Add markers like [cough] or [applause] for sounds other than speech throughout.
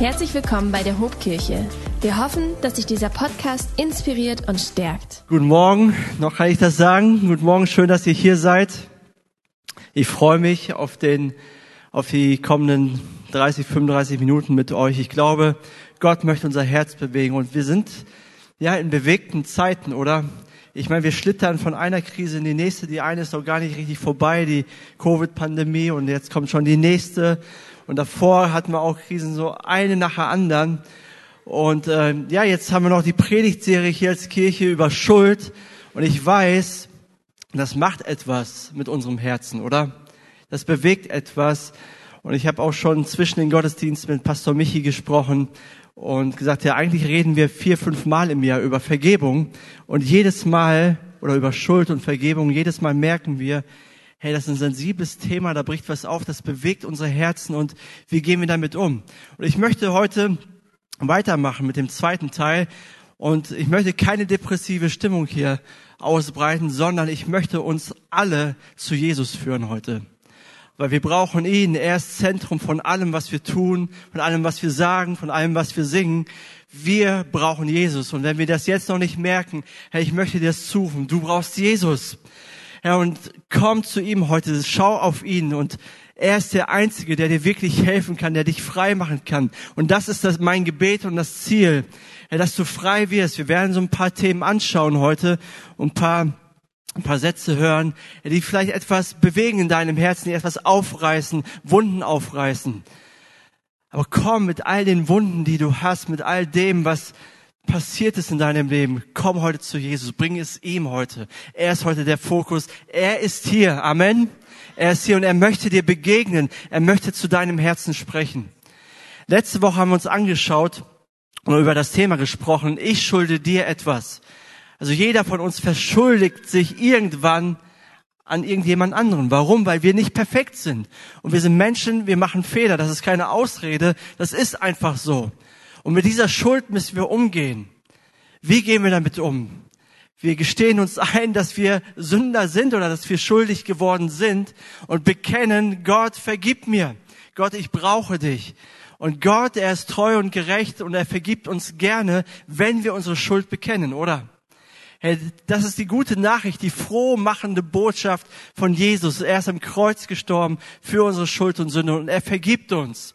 Herzlich willkommen bei der Hobkirche. Wir hoffen, dass sich dieser Podcast inspiriert und stärkt. Guten Morgen, noch kann ich das sagen. Guten Morgen, schön, dass ihr hier seid. Ich freue mich auf den, auf die kommenden 30, 35 Minuten mit euch. Ich glaube, Gott möchte unser Herz bewegen und wir sind ja in bewegten Zeiten, oder? Ich meine, wir schlittern von einer Krise in die nächste. Die eine ist noch gar nicht richtig vorbei, die Covid-Pandemie, und jetzt kommt schon die nächste. Und davor hatten wir auch Krisen so eine nach der anderen. Und äh, ja, jetzt haben wir noch die Predigtserie hier als Kirche über Schuld. Und ich weiß, das macht etwas mit unserem Herzen, oder? Das bewegt etwas. Und ich habe auch schon zwischen den Gottesdiensten mit Pastor Michi gesprochen und gesagt, ja, eigentlich reden wir vier, fünf Mal im Jahr über Vergebung. Und jedes Mal, oder über Schuld und Vergebung, jedes Mal merken wir, hey, das ist ein sensibles Thema, da bricht was auf, das bewegt unsere Herzen und wie gehen wir damit um? Und ich möchte heute weitermachen mit dem zweiten Teil und ich möchte keine depressive Stimmung hier ausbreiten, sondern ich möchte uns alle zu Jesus führen heute. Weil wir brauchen ihn. Er ist Zentrum von allem, was wir tun, von allem, was wir sagen, von allem, was wir singen. Wir brauchen Jesus. Und wenn wir das jetzt noch nicht merken, hey, ich möchte dir das zurufen. Du brauchst Jesus. Herr, und komm zu ihm heute, schau auf ihn und er ist der Einzige, der dir wirklich helfen kann, der dich frei machen kann. Und das ist das, mein Gebet und das Ziel, Herr, dass du frei wirst. Wir werden so ein paar Themen anschauen heute und ein paar, ein paar Sätze hören, die vielleicht etwas bewegen in deinem Herzen, die etwas aufreißen, Wunden aufreißen. Aber komm mit all den Wunden, die du hast, mit all dem, was passiert ist in deinem Leben, komm heute zu Jesus, bring es ihm heute. Er ist heute der Fokus. Er ist hier. Amen. Er ist hier und er möchte dir begegnen. Er möchte zu deinem Herzen sprechen. Letzte Woche haben wir uns angeschaut und über das Thema gesprochen. Ich schulde dir etwas. Also jeder von uns verschuldigt sich irgendwann an irgendjemand anderen. Warum? Weil wir nicht perfekt sind. Und wir sind Menschen, wir machen Fehler. Das ist keine Ausrede. Das ist einfach so. Und mit dieser Schuld müssen wir umgehen. Wie gehen wir damit um? Wir gestehen uns ein, dass wir Sünder sind oder dass wir schuldig geworden sind und bekennen, Gott, vergib mir. Gott, ich brauche dich. Und Gott, er ist treu und gerecht und er vergibt uns gerne, wenn wir unsere Schuld bekennen, oder? Hey, das ist die gute Nachricht, die froh machende Botschaft von Jesus. Er ist am Kreuz gestorben für unsere Schuld und Sünde und er vergibt uns.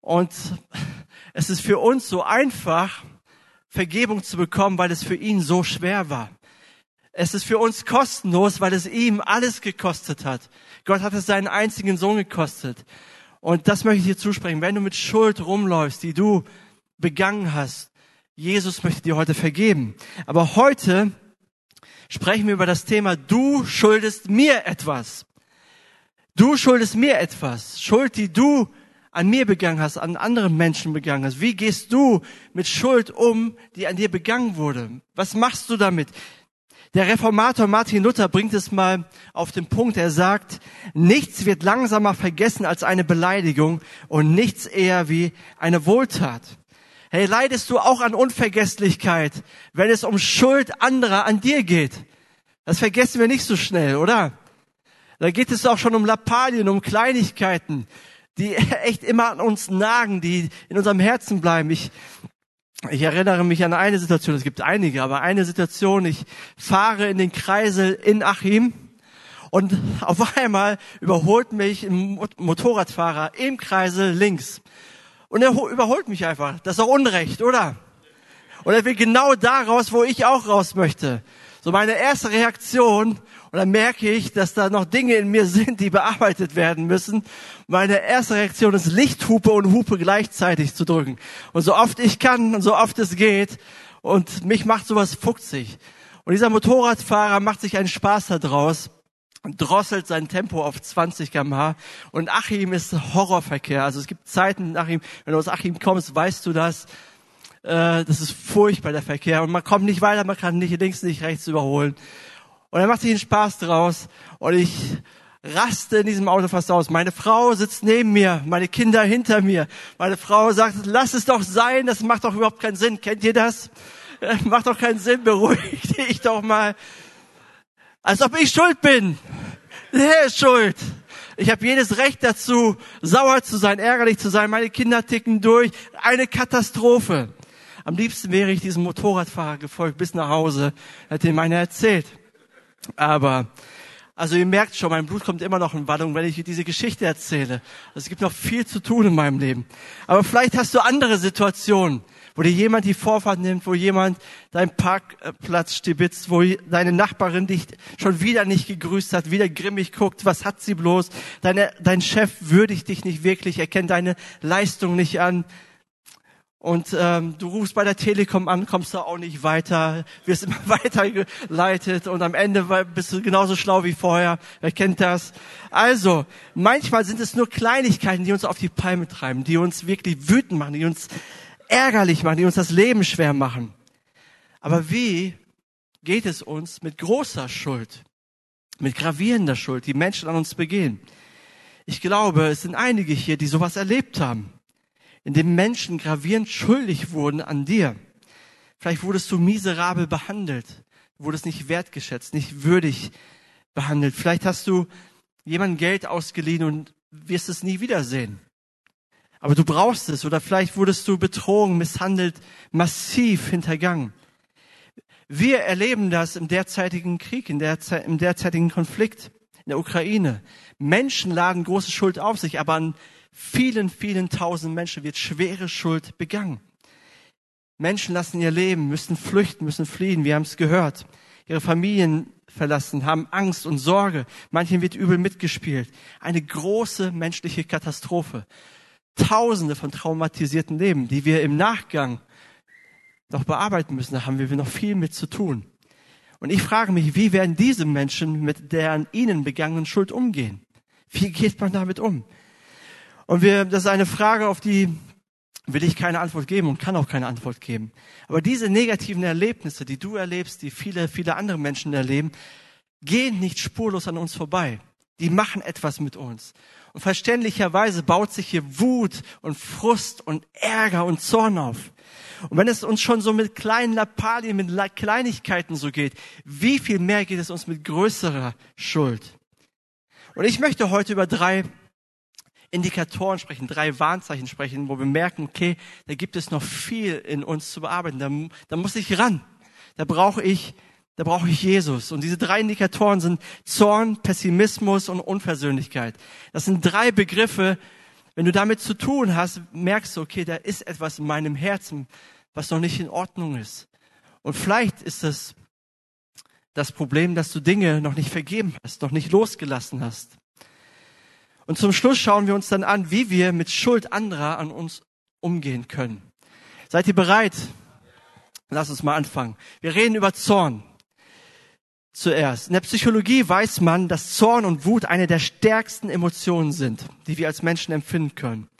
Und es ist für uns so einfach, Vergebung zu bekommen, weil es für ihn so schwer war. Es ist für uns kostenlos, weil es ihm alles gekostet hat. Gott hat es seinen einzigen Sohn gekostet. Und das möchte ich dir zusprechen. Wenn du mit Schuld rumläufst, die du begangen hast, Jesus möchte dir heute vergeben. Aber heute sprechen wir über das Thema, du schuldest mir etwas. Du schuldest mir etwas. Schuld, die du an mir begangen hast, an anderen Menschen begangen hast? Wie gehst du mit Schuld um, die an dir begangen wurde? Was machst du damit? Der Reformator Martin Luther bringt es mal auf den Punkt. Er sagt, nichts wird langsamer vergessen als eine Beleidigung und nichts eher wie eine Wohltat. Hey, leidest du auch an Unvergesslichkeit, wenn es um Schuld anderer an dir geht? Das vergessen wir nicht so schnell, oder? Da geht es auch schon um Lappalien, um Kleinigkeiten die [laughs] echt immer an uns nagen, die in unserem Herzen bleiben. Ich, ich erinnere mich an eine Situation, es gibt einige, aber eine Situation, ich fahre in den Kreisel in Achim und auf einmal überholt mich ein Motorradfahrer im Kreisel links. Und er überholt mich einfach. Das ist doch Unrecht, oder? Und er will genau da raus, wo ich auch raus möchte. So meine erste Reaktion und dann merke ich, dass da noch Dinge in mir sind, die bearbeitet werden müssen. Meine erste Reaktion ist, Lichthupe und Hupe gleichzeitig zu drücken. Und so oft ich kann und so oft es geht. Und mich macht sowas fuchsig. Und dieser Motorradfahrer macht sich einen Spaß daraus drosselt sein Tempo auf 20 kmh. Und Achim ist Horrorverkehr. Also es gibt Zeiten Achim, wenn du aus Achim kommst, weißt du das. Äh, das ist furchtbar, der Verkehr. Und man kommt nicht weiter, man kann nicht links, nicht rechts überholen. Und er macht sich einen Spaß draus. Und ich raste in diesem Auto fast aus. Meine Frau sitzt neben mir, meine Kinder hinter mir. Meine Frau sagt, lass es doch sein, das macht doch überhaupt keinen Sinn. Kennt ihr das? Macht doch keinen Sinn, beruhig [laughs] dich doch mal. Als ob ich schuld bin. Der ist schuld. Ich habe jedes Recht dazu, sauer zu sein, ärgerlich zu sein. Meine Kinder ticken durch. Eine Katastrophe. Am liebsten wäre ich diesem Motorradfahrer gefolgt bis nach Hause, hätte ihm einer erzählt. Aber also ihr merkt schon, mein Blut kommt immer noch in Wallung, wenn ich diese Geschichte erzähle. Also es gibt noch viel zu tun in meinem Leben. Aber vielleicht hast du andere Situationen, wo dir jemand die Vorfahrt nimmt, wo jemand deinen Parkplatz stibitzt, wo deine Nachbarin dich schon wieder nicht gegrüßt hat, wieder grimmig guckt, was hat sie bloß? Deine, dein Chef würdigt dich nicht wirklich, erkennt deine Leistung nicht an. Und ähm, du rufst bei der Telekom an, kommst da auch nicht weiter, wirst immer [laughs] weitergeleitet und am Ende bist du genauso schlau wie vorher. Wer kennt das? Also, manchmal sind es nur Kleinigkeiten, die uns auf die Palme treiben, die uns wirklich wütend machen, die uns ärgerlich machen, die uns das Leben schwer machen. Aber wie geht es uns mit großer Schuld, mit gravierender Schuld, die Menschen an uns begehen? Ich glaube, es sind einige hier, die sowas erlebt haben in dem Menschen gravierend schuldig wurden an dir. Vielleicht wurdest du miserabel behandelt, wurdest nicht wertgeschätzt, nicht würdig behandelt. Vielleicht hast du jemandem Geld ausgeliehen und wirst es nie wiedersehen. Aber du brauchst es. Oder vielleicht wurdest du betrogen, misshandelt, massiv hintergangen. Wir erleben das im derzeitigen Krieg, in der, im derzeitigen Konflikt in der Ukraine. Menschen laden große Schuld auf sich, aber an vielen, vielen tausend Menschen wird schwere Schuld begangen. Menschen lassen ihr Leben, müssen flüchten, müssen fliehen. Wir haben es gehört. Ihre Familien verlassen, haben Angst und Sorge. Manchen wird übel mitgespielt. Eine große menschliche Katastrophe. Tausende von traumatisierten Leben, die wir im Nachgang noch bearbeiten müssen. Da haben wir noch viel mit zu tun. Und ich frage mich, wie werden diese Menschen mit der an ihnen begangenen Schuld umgehen? Wie geht man damit um? Und wir, das ist eine Frage, auf die will ich keine Antwort geben und kann auch keine Antwort geben. Aber diese negativen Erlebnisse, die du erlebst, die viele, viele andere Menschen erleben, gehen nicht spurlos an uns vorbei. Die machen etwas mit uns. Und verständlicherweise baut sich hier Wut und Frust und Ärger und Zorn auf. Und wenn es uns schon so mit kleinen Lappalien, mit Kleinigkeiten so geht, wie viel mehr geht es uns mit größerer Schuld? Und ich möchte heute über drei Indikatoren sprechen, drei Warnzeichen sprechen, wo wir merken, okay, da gibt es noch viel in uns zu bearbeiten. Da, da muss ich ran. Da brauche ich, da brauche ich Jesus. Und diese drei Indikatoren sind Zorn, Pessimismus und Unversöhnlichkeit. Das sind drei Begriffe. Wenn du damit zu tun hast, merkst du, okay, da ist etwas in meinem Herzen, was noch nicht in Ordnung ist. Und vielleicht ist das das Problem, dass du Dinge noch nicht vergeben hast, noch nicht losgelassen hast. Und zum Schluss schauen wir uns dann an, wie wir mit Schuld anderer an uns umgehen können. Seid ihr bereit? Lass uns mal anfangen. Wir reden über Zorn. Zuerst. In der Psychologie weiß man, dass Zorn und Wut eine der stärksten Emotionen sind, die wir als Menschen empfinden können.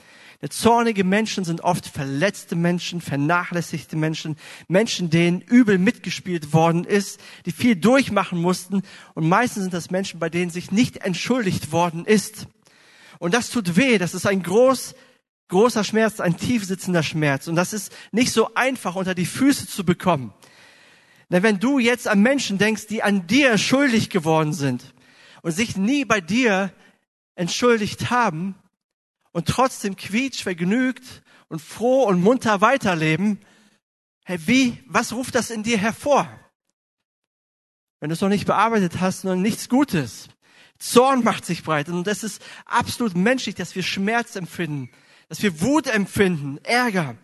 Der zornige Menschen sind oft verletzte Menschen, vernachlässigte Menschen, Menschen, denen übel mitgespielt worden ist, die viel durchmachen mussten und meistens sind das Menschen, bei denen sich nicht entschuldigt worden ist. Und das tut weh, das ist ein groß, großer Schmerz, ein tief sitzender Schmerz. Und das ist nicht so einfach unter die Füße zu bekommen. Denn wenn du jetzt an Menschen denkst, die an dir schuldig geworden sind und sich nie bei dir entschuldigt haben und trotzdem quietsch, vergnügt und froh und munter weiterleben, hey, wie, was ruft das in dir hervor? Wenn du es noch nicht bearbeitet hast, nur nichts Gutes. Zorn macht sich breit. Und das ist absolut menschlich, dass wir Schmerz empfinden, dass wir Wut empfinden, Ärger.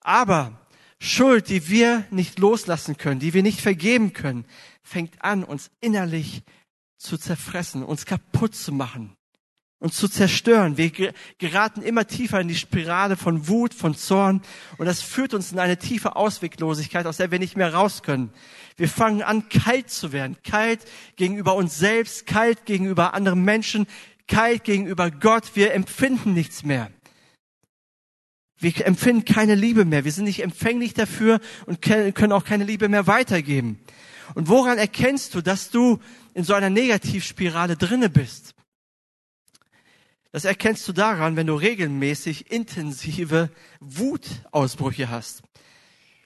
Aber Schuld, die wir nicht loslassen können, die wir nicht vergeben können, fängt an, uns innerlich zu zerfressen, uns kaputt zu machen uns zu zerstören. Wir geraten immer tiefer in die Spirale von Wut, von Zorn und das führt uns in eine tiefe Ausweglosigkeit, aus der wir nicht mehr raus können. Wir fangen an, kalt zu werden, kalt gegenüber uns selbst, kalt gegenüber anderen Menschen, kalt gegenüber Gott. Wir empfinden nichts mehr. Wir empfinden keine Liebe mehr. Wir sind nicht empfänglich dafür und können auch keine Liebe mehr weitergeben. Und woran erkennst du, dass du in so einer Negativspirale drinne bist? Das erkennst du daran, wenn du regelmäßig intensive Wutausbrüche hast.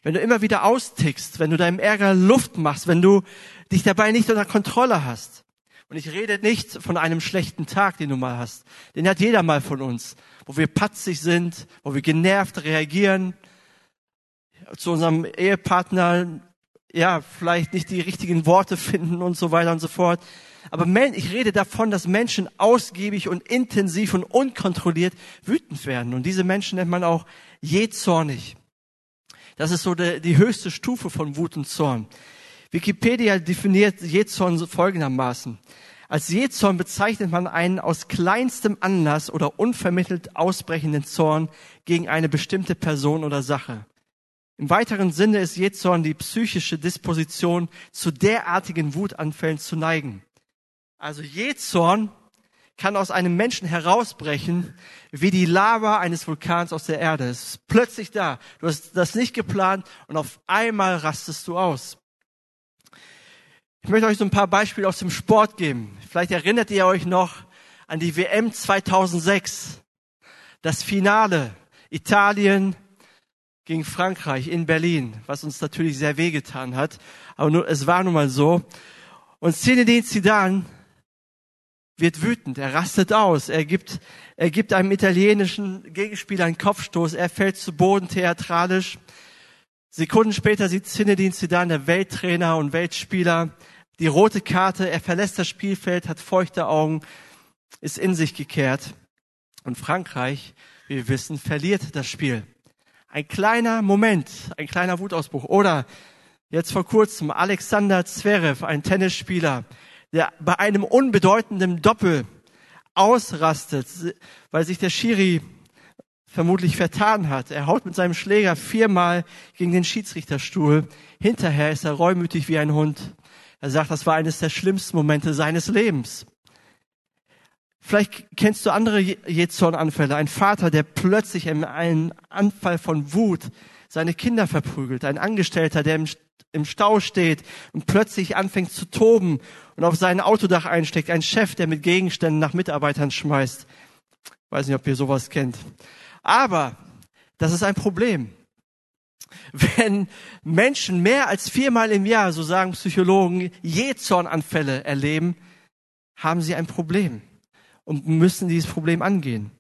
Wenn du immer wieder austickst, wenn du deinem Ärger Luft machst, wenn du dich dabei nicht unter Kontrolle hast. Und ich rede nicht von einem schlechten Tag, den du mal hast. Den hat jeder mal von uns, wo wir patzig sind, wo wir genervt reagieren, zu unserem Ehepartner, ja, vielleicht nicht die richtigen Worte finden und so weiter und so fort. Aber ich rede davon, dass Menschen ausgiebig und intensiv und unkontrolliert wütend werden. Und diese Menschen nennt man auch jähzornig. Das ist so die, höchste Stufe von Wut und Zorn. Wikipedia definiert Jähzorn folgendermaßen. Als Jähzorn bezeichnet man einen aus kleinstem Anlass oder unvermittelt ausbrechenden Zorn gegen eine bestimmte Person oder Sache. Im weiteren Sinne ist Jähzorn die psychische Disposition, zu derartigen Wutanfällen zu neigen. Also Jähzorn kann aus einem Menschen herausbrechen, wie die Lava eines Vulkans aus der Erde. Es ist plötzlich da. Du hast das nicht geplant und auf einmal rastest du aus. Ich möchte euch so ein paar Beispiele aus dem Sport geben. Vielleicht erinnert ihr euch noch an die WM 2006. Das Finale. Italien gegen Frankreich in Berlin, was uns natürlich sehr wehgetan hat. Aber nur, es war nun mal so. Und Zinedine Zidane wird wütend, er rastet aus, er gibt, er gibt einem italienischen Gegenspieler einen Kopfstoß, er fällt zu Boden theatralisch. Sekunden später sieht Zinedine Zidane, der Welttrainer und Weltspieler, die rote Karte, er verlässt das Spielfeld, hat feuchte Augen, ist in sich gekehrt. Und Frankreich, wie wir wissen, verliert das Spiel. Ein kleiner Moment, ein kleiner Wutausbruch. Oder jetzt vor kurzem Alexander Zverev, ein Tennisspieler, der bei einem unbedeutenden Doppel ausrastet, weil sich der Schiri vermutlich vertan hat. Er haut mit seinem Schläger viermal gegen den Schiedsrichterstuhl. Hinterher ist er reumütig wie ein Hund. Er sagt, das war eines der schlimmsten Momente seines Lebens. Vielleicht kennst du andere Jezorn-Anfälle. Ein Vater, der plötzlich in einem Anfall von Wut seine Kinder verprügelt. Ein Angestellter, der im im Stau steht und plötzlich anfängt zu toben und auf sein Autodach einsteckt. Ein Chef, der mit Gegenständen nach Mitarbeitern schmeißt. Weiß nicht, ob ihr sowas kennt. Aber das ist ein Problem. Wenn Menschen mehr als viermal im Jahr, so sagen Psychologen, Jähzornanfälle erleben, haben sie ein Problem und müssen dieses Problem angehen.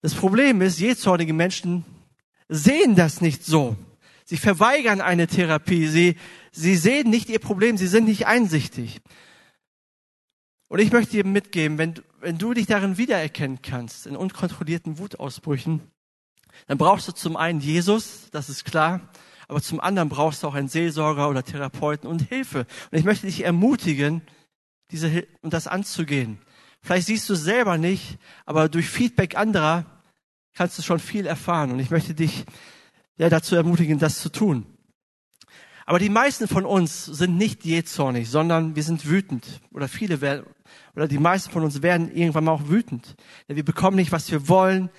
Das Problem ist, jähzornige Menschen sehen das nicht so. Sie verweigern eine Therapie. Sie, sie sehen nicht ihr Problem. Sie sind nicht einsichtig. Und ich möchte dir mitgeben, wenn, wenn du dich darin wiedererkennen kannst, in unkontrollierten Wutausbrüchen, dann brauchst du zum einen Jesus, das ist klar, aber zum anderen brauchst du auch einen Seelsorger oder Therapeuten und Hilfe. Und ich möchte dich ermutigen, diese, und das anzugehen. Vielleicht siehst du es selber nicht, aber durch Feedback anderer kannst du schon viel erfahren. Und ich möchte dich ja, dazu ermutigen, das zu tun. Aber die meisten von uns sind nicht jähzornig, sondern wir sind wütend. Oder viele werden, oder die meisten von uns werden irgendwann mal auch wütend. Denn wir bekommen nicht, was wir wollen.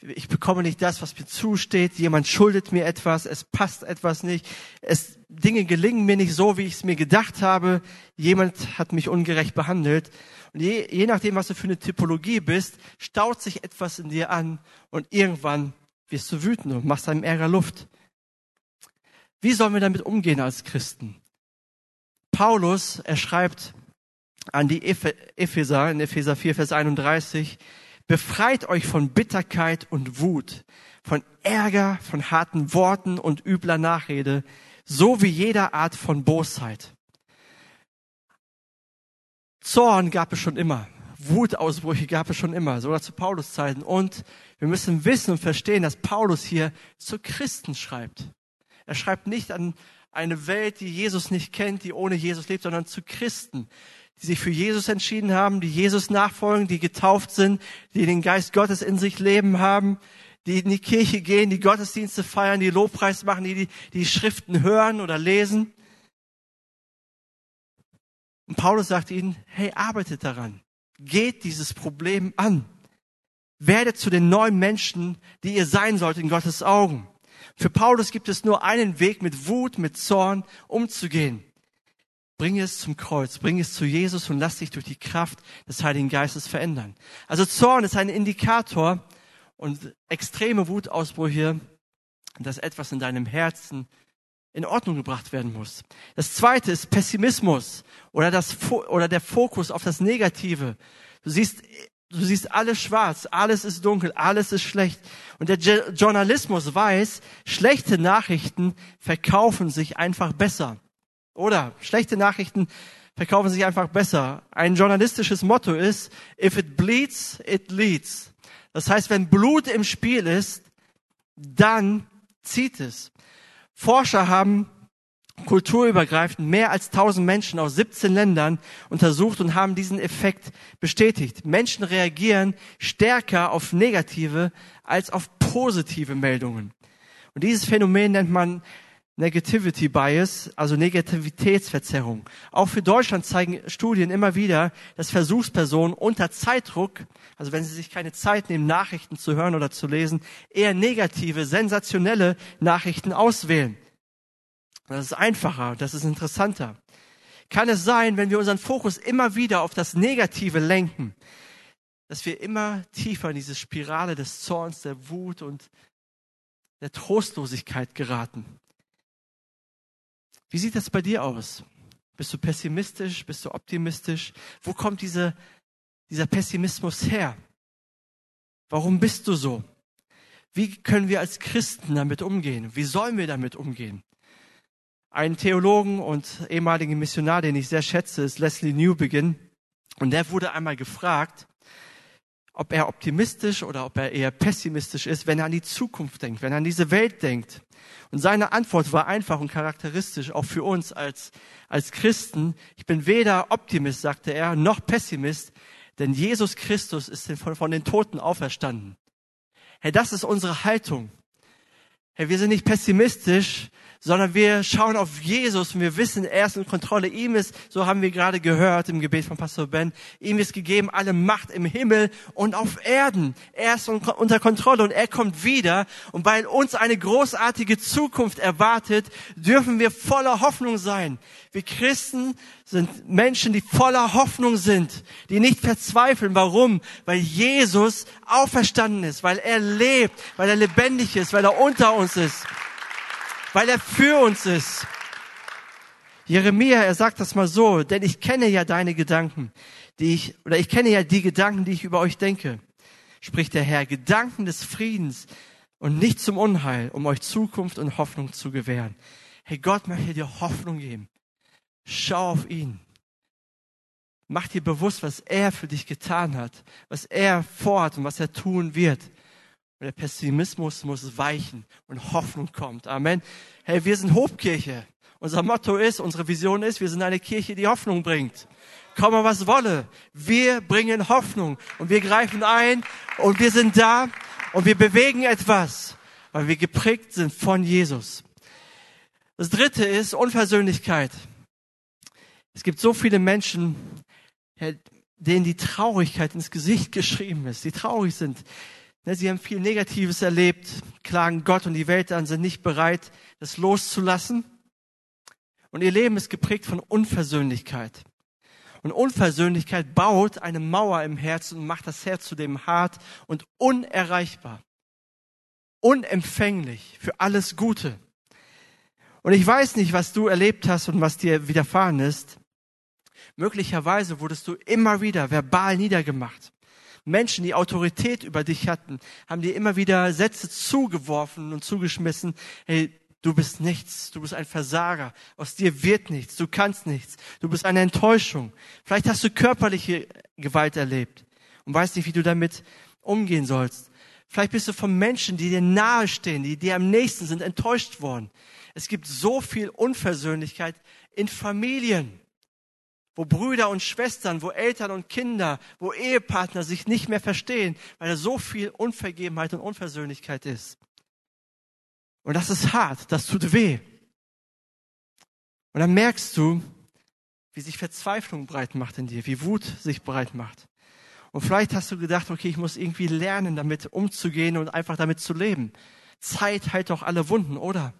Ich bekomme nicht das, was mir zusteht. Jemand schuldet mir etwas. Es passt etwas nicht. Es, Dinge gelingen mir nicht so, wie ich es mir gedacht habe. Jemand hat mich ungerecht behandelt. Und je, je nachdem, was du für eine Typologie bist, staut sich etwas in dir an und irgendwann wirst du wütend und machst deinem Ärger Luft. Wie sollen wir damit umgehen als Christen? Paulus, er schreibt an die Epheser in Epheser 4, Vers 31, befreit euch von Bitterkeit und Wut, von Ärger, von harten Worten und übler Nachrede, so wie jeder Art von Bosheit. Zorn gab es schon immer. Wutausbrüche gab es schon immer, sogar zu Paulus Zeiten. Und wir müssen wissen und verstehen, dass Paulus hier zu Christen schreibt. Er schreibt nicht an eine Welt, die Jesus nicht kennt, die ohne Jesus lebt, sondern zu Christen, die sich für Jesus entschieden haben, die Jesus nachfolgen, die getauft sind, die den Geist Gottes in sich leben haben, die in die Kirche gehen, die Gottesdienste feiern, die Lobpreis machen, die die, die Schriften hören oder lesen. Und Paulus sagt ihnen, hey, arbeitet daran. Geht dieses Problem an. Werdet zu den neuen Menschen, die ihr sein sollt in Gottes Augen. Für Paulus gibt es nur einen Weg, mit Wut, mit Zorn umzugehen. Bring es zum Kreuz, bring es zu Jesus und lass dich durch die Kraft des Heiligen Geistes verändern. Also Zorn ist ein Indikator und extreme Wutausbrüche, dass etwas in deinem Herzen in Ordnung gebracht werden muss. Das zweite ist Pessimismus oder das, oder der Fokus auf das Negative. Du siehst, du siehst alles schwarz, alles ist dunkel, alles ist schlecht. Und der Journalismus weiß, schlechte Nachrichten verkaufen sich einfach besser. Oder schlechte Nachrichten verkaufen sich einfach besser. Ein journalistisches Motto ist, if it bleeds, it leads. Das heißt, wenn Blut im Spiel ist, dann zieht es. Forscher haben kulturübergreifend mehr als 1000 Menschen aus 17 Ländern untersucht und haben diesen Effekt bestätigt. Menschen reagieren stärker auf negative als auf positive Meldungen. Und dieses Phänomen nennt man Negativity Bias, also Negativitätsverzerrung. Auch für Deutschland zeigen Studien immer wieder, dass Versuchspersonen unter Zeitdruck, also wenn sie sich keine Zeit nehmen, Nachrichten zu hören oder zu lesen, eher negative, sensationelle Nachrichten auswählen. Das ist einfacher, das ist interessanter. Kann es sein, wenn wir unseren Fokus immer wieder auf das Negative lenken, dass wir immer tiefer in diese Spirale des Zorns, der Wut und der Trostlosigkeit geraten? Wie sieht das bei dir aus? Bist du pessimistisch? Bist du optimistisch? Wo kommt diese, dieser Pessimismus her? Warum bist du so? Wie können wir als Christen damit umgehen? Wie sollen wir damit umgehen? Ein Theologen und ehemaligen Missionar, den ich sehr schätze, ist Leslie Newbegin. Und der wurde einmal gefragt, ob er optimistisch oder ob er eher pessimistisch ist, wenn er an die Zukunft denkt, wenn er an diese Welt denkt. Und seine Antwort war einfach und charakteristisch, auch für uns als, als Christen. Ich bin weder Optimist, sagte er, noch Pessimist, denn Jesus Christus ist von, von den Toten auferstanden. Hey, das ist unsere Haltung. Hey, wir sind nicht pessimistisch, sondern wir schauen auf Jesus und wir wissen, er ist in Kontrolle. Ihm ist, so haben wir gerade gehört im Gebet von Pastor Ben, ihm ist gegeben alle Macht im Himmel und auf Erden. Er ist unter Kontrolle und er kommt wieder. Und weil uns eine großartige Zukunft erwartet, dürfen wir voller Hoffnung sein. Wir Christen sind Menschen, die voller Hoffnung sind, die nicht verzweifeln. Warum? Weil Jesus auferstanden ist, weil er lebt, weil er lebendig ist, weil er unter uns ist weil er für uns ist. Jeremia, er sagt das mal so, denn ich kenne ja deine Gedanken, die ich, oder ich kenne ja die Gedanken, die ich über euch denke, spricht der Herr, Gedanken des Friedens und nicht zum Unheil, um euch Zukunft und Hoffnung zu gewähren. Hey, Gott möchte dir Hoffnung geben. Schau auf ihn. Mach dir bewusst, was er für dich getan hat, was er vorhat und was er tun wird. Und der Pessimismus muss weichen und Hoffnung kommt. Amen. Hey, wir sind Hobkirche. Unser Motto ist, unsere Vision ist, wir sind eine Kirche, die Hoffnung bringt. Komme was wolle. Wir bringen Hoffnung und wir greifen ein und wir sind da und wir bewegen etwas, weil wir geprägt sind von Jesus. Das dritte ist Unversöhnlichkeit. Es gibt so viele Menschen, denen die Traurigkeit ins Gesicht geschrieben ist, die traurig sind, sie haben viel Negatives erlebt, klagen Gott und die Welt an, sind nicht bereit, das loszulassen. Und ihr Leben ist geprägt von Unversöhnlichkeit. Und Unversöhnlichkeit baut eine Mauer im Herzen und macht das Herz zudem hart und unerreichbar. Unempfänglich für alles Gute. Und ich weiß nicht, was du erlebt hast und was dir widerfahren ist. Möglicherweise wurdest du immer wieder verbal niedergemacht. Menschen, die Autorität über dich hatten, haben dir immer wieder Sätze zugeworfen und zugeschmissen. Hey, du bist nichts, du bist ein Versager, aus dir wird nichts, du kannst nichts, du bist eine Enttäuschung. Vielleicht hast du körperliche Gewalt erlebt und weißt nicht, wie du damit umgehen sollst. Vielleicht bist du von Menschen, die dir nahestehen, die dir am nächsten sind, enttäuscht worden. Es gibt so viel Unversöhnlichkeit in Familien wo Brüder und Schwestern, wo Eltern und Kinder, wo Ehepartner sich nicht mehr verstehen, weil da so viel Unvergebenheit und Unversöhnlichkeit ist. Und das ist hart, das tut weh. Und dann merkst du, wie sich Verzweiflung breit macht in dir, wie Wut sich breit macht. Und vielleicht hast du gedacht, okay, ich muss irgendwie lernen, damit umzugehen und einfach damit zu leben. Zeit heilt doch alle Wunden, oder?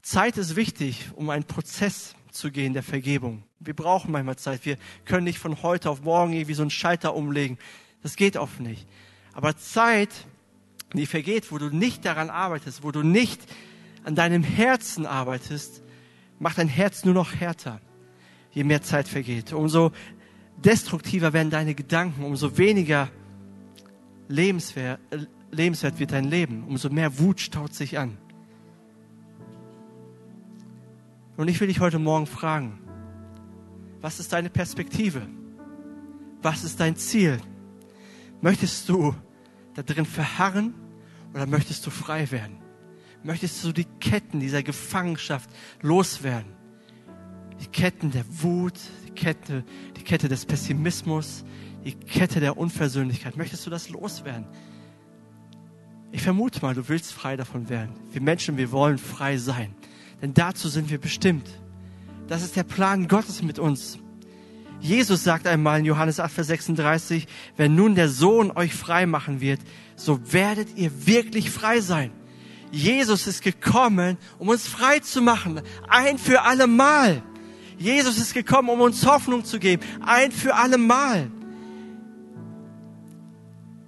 Zeit ist wichtig, um einen Prozess zu gehen der Vergebung. Wir brauchen manchmal Zeit. Wir können nicht von heute auf morgen irgendwie so einen Schalter umlegen. Das geht oft nicht. Aber Zeit, die vergeht, wo du nicht daran arbeitest, wo du nicht an deinem Herzen arbeitest, macht dein Herz nur noch härter, je mehr Zeit vergeht. Umso destruktiver werden deine Gedanken, umso weniger lebenswert, lebenswert wird dein Leben, umso mehr Wut staut sich an. Und ich will dich heute Morgen fragen, was ist deine Perspektive? Was ist dein Ziel? Möchtest du da drin verharren oder möchtest du frei werden? Möchtest du die Ketten dieser Gefangenschaft loswerden? Die Ketten der Wut, die Kette, die Kette des Pessimismus, die Kette der Unversöhnlichkeit. Möchtest du das loswerden? Ich vermute mal, du willst frei davon werden. Wir Menschen, wir wollen frei sein. Denn dazu sind wir bestimmt. Das ist der Plan Gottes mit uns. Jesus sagt einmal in Johannes 8, Vers 36, wenn nun der Sohn euch frei machen wird, so werdet ihr wirklich frei sein. Jesus ist gekommen, um uns frei zu machen. Ein für alle Mal. Jesus ist gekommen, um uns Hoffnung zu geben. Ein für alle Mal.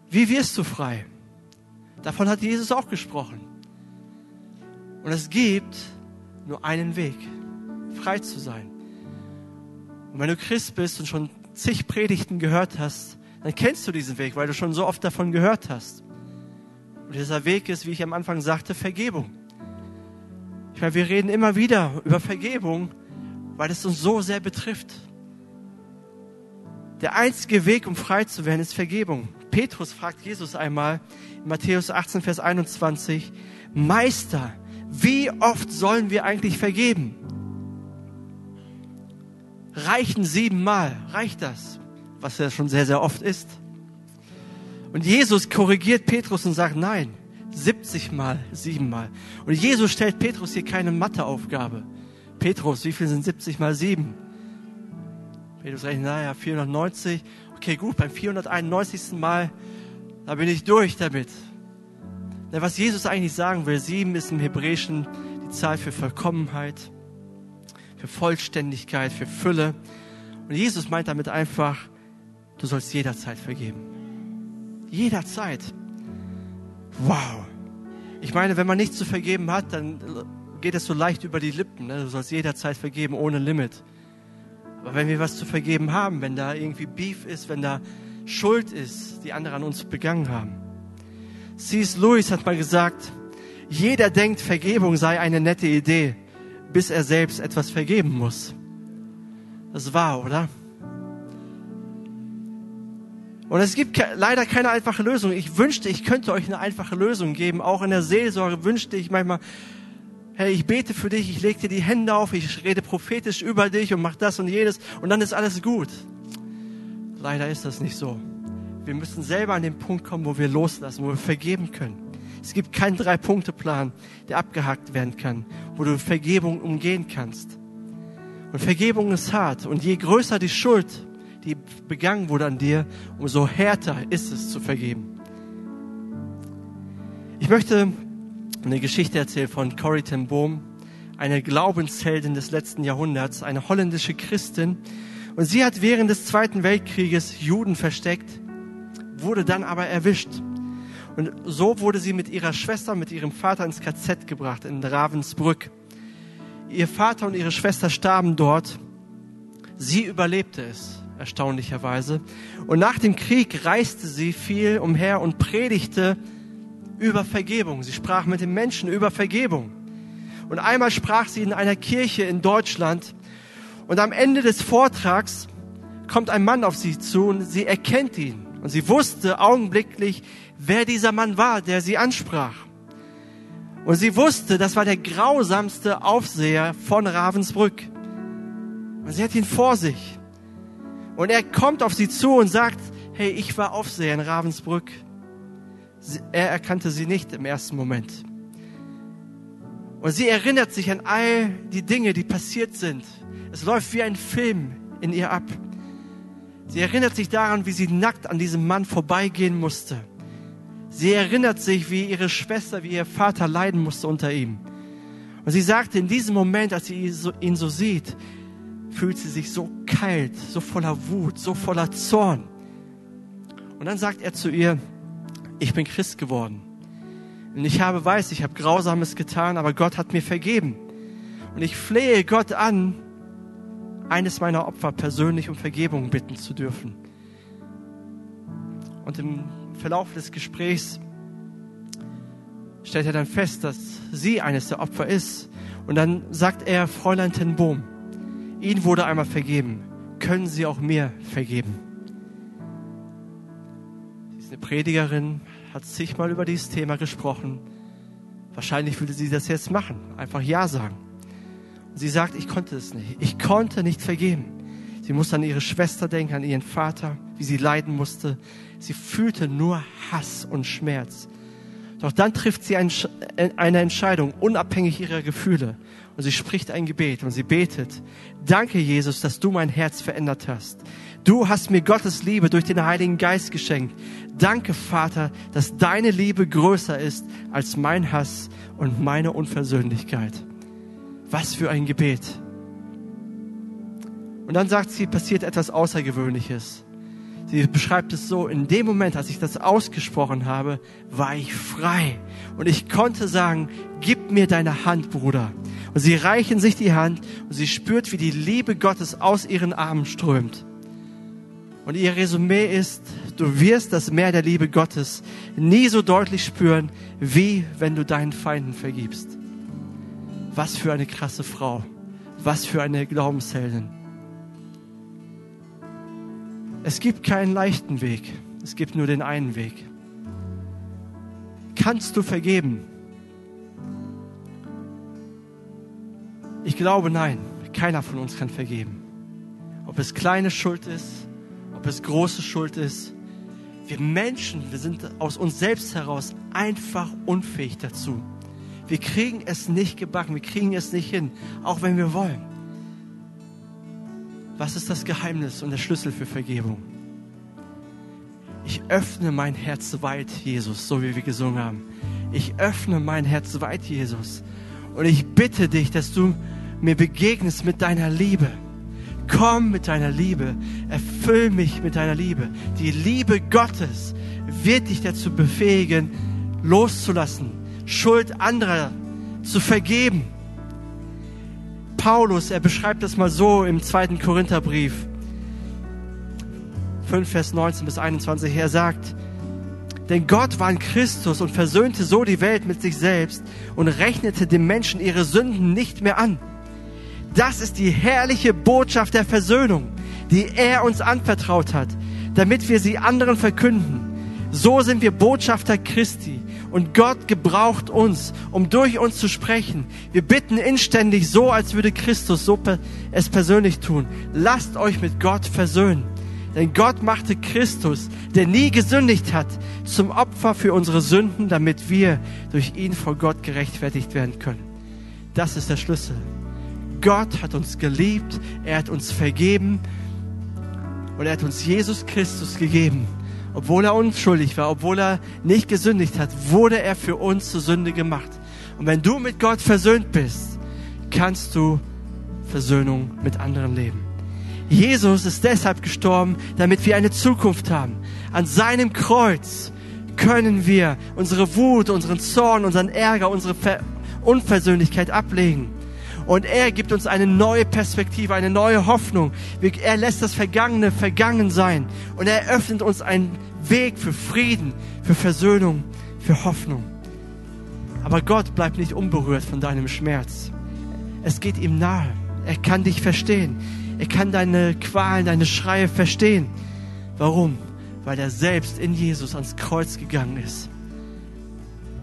Wie wirst du frei? Davon hat Jesus auch gesprochen. Und es gibt nur einen Weg, frei zu sein. Und wenn du Christ bist und schon zig Predigten gehört hast, dann kennst du diesen Weg, weil du schon so oft davon gehört hast. Und dieser Weg ist, wie ich am Anfang sagte, Vergebung. Ich meine, wir reden immer wieder über Vergebung, weil es uns so sehr betrifft. Der einzige Weg, um frei zu werden, ist Vergebung. Petrus fragt Jesus einmal in Matthäus 18, Vers 21, Meister, wie oft sollen wir eigentlich vergeben? Reichen siebenmal, reicht das? Was ja schon sehr, sehr oft ist. Und Jesus korrigiert Petrus und sagt, nein, 70 mal, 7 mal. Und Jesus stellt Petrus hier keine Matheaufgabe. Petrus, wie viel sind 70 mal 7? Petrus sagt, naja, 490. Okay, gut, beim 491. Mal, da bin ich durch damit. Was Jesus eigentlich sagen will, 7 ist im Hebräischen die Zahl für Vollkommenheit, für Vollständigkeit, für Fülle. Und Jesus meint damit einfach, du sollst jederzeit vergeben. Jederzeit. Wow. Ich meine, wenn man nichts zu vergeben hat, dann geht es so leicht über die Lippen. Ne? Du sollst jederzeit vergeben, ohne Limit. Aber wenn wir was zu vergeben haben, wenn da irgendwie Beef ist, wenn da Schuld ist, die andere an uns begangen haben. C.S. Lewis hat mal gesagt, jeder denkt, Vergebung sei eine nette Idee, bis er selbst etwas vergeben muss. Das war, oder? Und es gibt leider keine einfache Lösung. Ich wünschte, ich könnte euch eine einfache Lösung geben. Auch in der Seelsorge wünschte ich manchmal, hey, ich bete für dich, ich lege dir die Hände auf, ich rede prophetisch über dich und mach das und jenes und dann ist alles gut. Leider ist das nicht so. Wir müssen selber an den Punkt kommen, wo wir loslassen, wo wir vergeben können. Es gibt keinen Drei-Punkte-Plan, der abgehakt werden kann, wo du Vergebung umgehen kannst. Und Vergebung ist hart. Und je größer die Schuld, die begangen wurde an dir, umso härter ist es zu vergeben. Ich möchte eine Geschichte erzählen von Corrie ten Boom, eine Glaubensheldin des letzten Jahrhunderts, eine holländische Christin. Und sie hat während des Zweiten Weltkrieges Juden versteckt, wurde dann aber erwischt. Und so wurde sie mit ihrer Schwester, mit ihrem Vater ins KZ gebracht, in Ravensbrück. Ihr Vater und ihre Schwester starben dort. Sie überlebte es erstaunlicherweise. Und nach dem Krieg reiste sie viel umher und predigte über Vergebung. Sie sprach mit den Menschen über Vergebung. Und einmal sprach sie in einer Kirche in Deutschland. Und am Ende des Vortrags kommt ein Mann auf sie zu und sie erkennt ihn. Und sie wusste augenblicklich, wer dieser Mann war, der sie ansprach. Und sie wusste, das war der grausamste Aufseher von Ravensbrück. Und sie hat ihn vor sich. Und er kommt auf sie zu und sagt, hey, ich war Aufseher in Ravensbrück. Er erkannte sie nicht im ersten Moment. Und sie erinnert sich an all die Dinge, die passiert sind. Es läuft wie ein Film in ihr ab. Sie erinnert sich daran, wie sie nackt an diesem Mann vorbeigehen musste. Sie erinnert sich, wie ihre Schwester, wie ihr Vater leiden musste unter ihm. Und sie sagte in diesem Moment, als sie ihn so sieht, fühlt sie sich so kalt, so voller Wut, so voller Zorn. Und dann sagt er zu ihr, ich bin Christ geworden. Und ich habe weiß, ich habe Grausames getan, aber Gott hat mir vergeben. Und ich flehe Gott an, eines meiner Opfer persönlich um Vergebung bitten zu dürfen. Und im Verlauf des Gesprächs stellt er dann fest, dass sie eines der Opfer ist. Und dann sagt er, Fräulein Ten Bohm, Ihnen wurde einmal vergeben. Können Sie auch mir vergeben? Sie ist eine Predigerin, hat zigmal über dieses Thema gesprochen. Wahrscheinlich würde sie das jetzt machen, einfach Ja sagen. Sie sagt, ich konnte es nicht. Ich konnte nicht vergeben. Sie musste an ihre Schwester denken, an ihren Vater, wie sie leiden musste. Sie fühlte nur Hass und Schmerz. Doch dann trifft sie äh, eine Entscheidung, unabhängig ihrer Gefühle. Und sie spricht ein Gebet und sie betet. Danke, Jesus, dass du mein Herz verändert hast. Du hast mir Gottes Liebe durch den Heiligen Geist geschenkt. Danke, Vater, dass deine Liebe größer ist als mein Hass und meine Unversöhnlichkeit. Was für ein Gebet. Und dann sagt sie, passiert etwas Außergewöhnliches. Sie beschreibt es so, in dem Moment, als ich das ausgesprochen habe, war ich frei. Und ich konnte sagen, gib mir deine Hand, Bruder. Und sie reichen sich die Hand und sie spürt, wie die Liebe Gottes aus ihren Armen strömt. Und ihr Resümee ist, du wirst das Meer der Liebe Gottes nie so deutlich spüren, wie wenn du deinen Feinden vergibst. Was für eine krasse Frau. Was für eine Glaubensheldin. Es gibt keinen leichten Weg. Es gibt nur den einen Weg. Kannst du vergeben? Ich glaube nein. Keiner von uns kann vergeben. Ob es kleine Schuld ist, ob es große Schuld ist. Wir Menschen, wir sind aus uns selbst heraus einfach unfähig dazu. Wir kriegen es nicht gebacken, wir kriegen es nicht hin, auch wenn wir wollen. Was ist das Geheimnis und der Schlüssel für Vergebung? Ich öffne mein Herz weit, Jesus, so wie wir gesungen haben. Ich öffne mein Herz weit, Jesus. Und ich bitte dich, dass du mir begegnest mit deiner Liebe Komm mit deiner Liebe. Erfüll mich mit deiner Liebe. Die Liebe Gottes wird dich dazu befähigen, loszulassen, Schuld anderer zu vergeben. Paulus, er beschreibt das mal so im zweiten Korintherbrief 5, Vers 19 bis 21. Er sagt, denn Gott war in Christus und versöhnte so die Welt mit sich selbst und rechnete den Menschen ihre Sünden nicht mehr an. Das ist die herrliche Botschaft der Versöhnung, die er uns anvertraut hat, damit wir sie anderen verkünden. So sind wir Botschafter Christi und Gott gebraucht uns, um durch uns zu sprechen. Wir bitten inständig so, als würde Christus so es persönlich tun. Lasst euch mit Gott versöhnen. Denn Gott machte Christus, der nie gesündigt hat, zum Opfer für unsere Sünden, damit wir durch ihn vor Gott gerechtfertigt werden können. Das ist der Schlüssel. Gott hat uns geliebt, er hat uns vergeben und er hat uns Jesus Christus gegeben. Obwohl er unschuldig war, obwohl er nicht gesündigt hat, wurde er für uns zur Sünde gemacht. Und wenn du mit Gott versöhnt bist, kannst du Versöhnung mit anderen leben. Jesus ist deshalb gestorben, damit wir eine Zukunft haben. An seinem Kreuz können wir unsere Wut, unseren Zorn, unseren Ärger, unsere Ver Unversöhnlichkeit ablegen. Und er gibt uns eine neue Perspektive, eine neue Hoffnung. Er lässt das Vergangene vergangen sein. Und er öffnet uns einen Weg für Frieden, für Versöhnung, für Hoffnung. Aber Gott bleibt nicht unberührt von deinem Schmerz. Es geht ihm nahe. Er kann dich verstehen. Er kann deine Qualen, deine Schreie verstehen. Warum? Weil er selbst in Jesus ans Kreuz gegangen ist.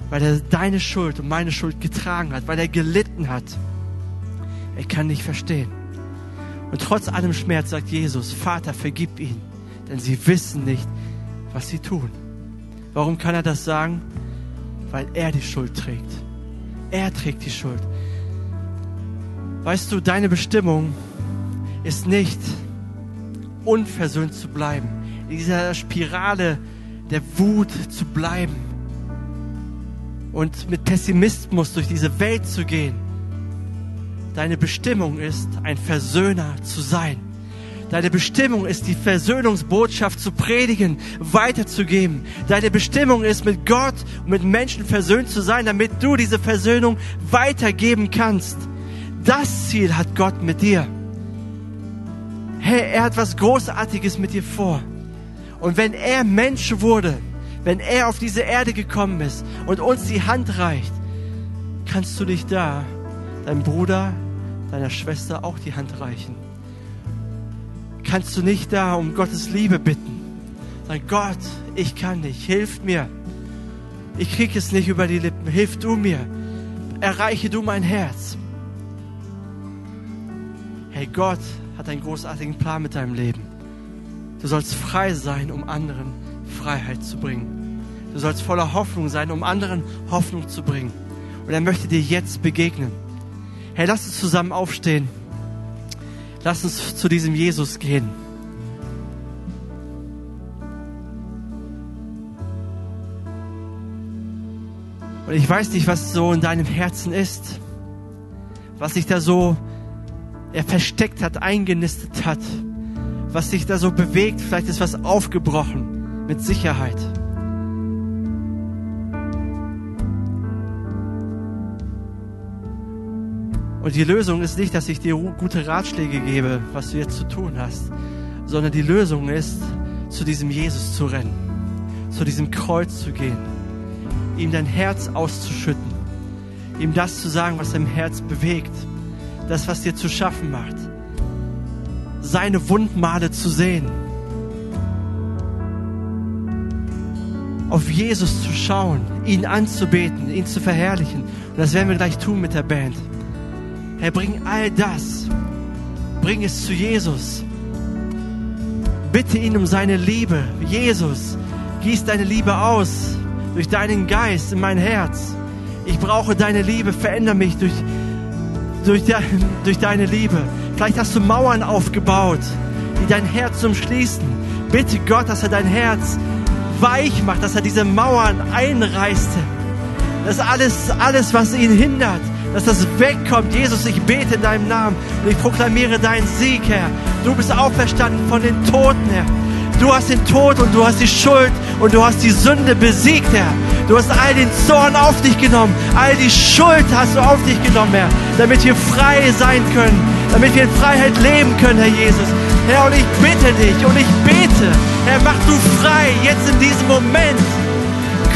Weil er deine Schuld und meine Schuld getragen hat. Weil er gelitten hat. Er kann nicht verstehen. Und trotz allem Schmerz sagt Jesus, Vater, vergib ihnen, denn sie wissen nicht, was sie tun. Warum kann er das sagen? Weil er die Schuld trägt. Er trägt die Schuld. Weißt du, deine Bestimmung ist nicht, unversöhnt zu bleiben, in dieser Spirale der Wut zu bleiben und mit Pessimismus durch diese Welt zu gehen Deine Bestimmung ist, ein Versöhner zu sein. Deine Bestimmung ist, die Versöhnungsbotschaft zu predigen, weiterzugeben. Deine Bestimmung ist, mit Gott und mit Menschen versöhnt zu sein, damit du diese Versöhnung weitergeben kannst. Das Ziel hat Gott mit dir. Hey, er hat was Großartiges mit dir vor. Und wenn er Mensch wurde, wenn er auf diese Erde gekommen ist und uns die Hand reicht, kannst du dich da deinem Bruder, deiner Schwester auch die Hand reichen. Kannst du nicht da um Gottes Liebe bitten. Sag Gott, ich kann nicht, hilf mir. Ich krieg es nicht über die Lippen, hilf du mir. Erreiche du mein Herz. Hey, Gott hat einen großartigen Plan mit deinem Leben. Du sollst frei sein, um anderen Freiheit zu bringen. Du sollst voller Hoffnung sein, um anderen Hoffnung zu bringen. Und er möchte dir jetzt begegnen. Hey, lass uns zusammen aufstehen. Lass uns zu diesem Jesus gehen. Und ich weiß nicht, was so in deinem Herzen ist, was sich da so er versteckt hat, eingenistet hat, was sich da so bewegt. Vielleicht ist was aufgebrochen, mit Sicherheit. Und die Lösung ist nicht, dass ich dir gute Ratschläge gebe, was du jetzt zu tun hast, sondern die Lösung ist, zu diesem Jesus zu rennen, zu diesem Kreuz zu gehen, ihm dein Herz auszuschütten, ihm das zu sagen, was dein Herz bewegt, das, was dir zu schaffen macht, seine Wundmale zu sehen, auf Jesus zu schauen, ihn anzubeten, ihn zu verherrlichen. Und das werden wir gleich tun mit der Band. Herr, bring all das, bring es zu Jesus. Bitte ihn um seine Liebe. Jesus, gieß deine Liebe aus durch deinen Geist in mein Herz. Ich brauche deine Liebe. Veränder mich durch, durch, de, [laughs] durch deine Liebe. Vielleicht hast du Mauern aufgebaut, die dein Herz umschließen. Bitte Gott, dass er dein Herz weich macht, dass er diese Mauern einreißt. Das alles, alles, was ihn hindert, dass das wegkommt. Jesus, ich bete in deinem Namen und ich proklamiere deinen Sieg, Herr. Du bist auferstanden von den Toten, Herr. Du hast den Tod und du hast die Schuld und du hast die Sünde besiegt, Herr. Du hast all den Zorn auf dich genommen, all die Schuld hast du auf dich genommen, Herr, damit wir frei sein können, damit wir in Freiheit leben können, Herr Jesus. Herr, und ich bitte dich und ich bete, Herr, mach du frei jetzt in diesem Moment.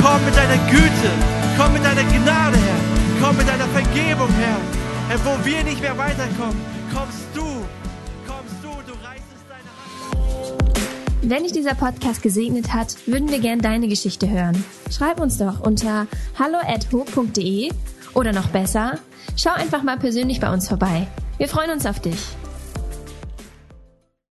Komm mit deiner Güte, komm mit deiner Gnade, Herr. Komm mit deiner Vergebung, Herr. Wo wir nicht mehr weiterkommen, kommst du. Kommst du, du reißest deine Hand. Wenn dich dieser Podcast gesegnet hat, würden wir gern deine Geschichte hören. Schreib uns doch unter hallo@ho.de oder noch besser, schau einfach mal persönlich bei uns vorbei. Wir freuen uns auf dich.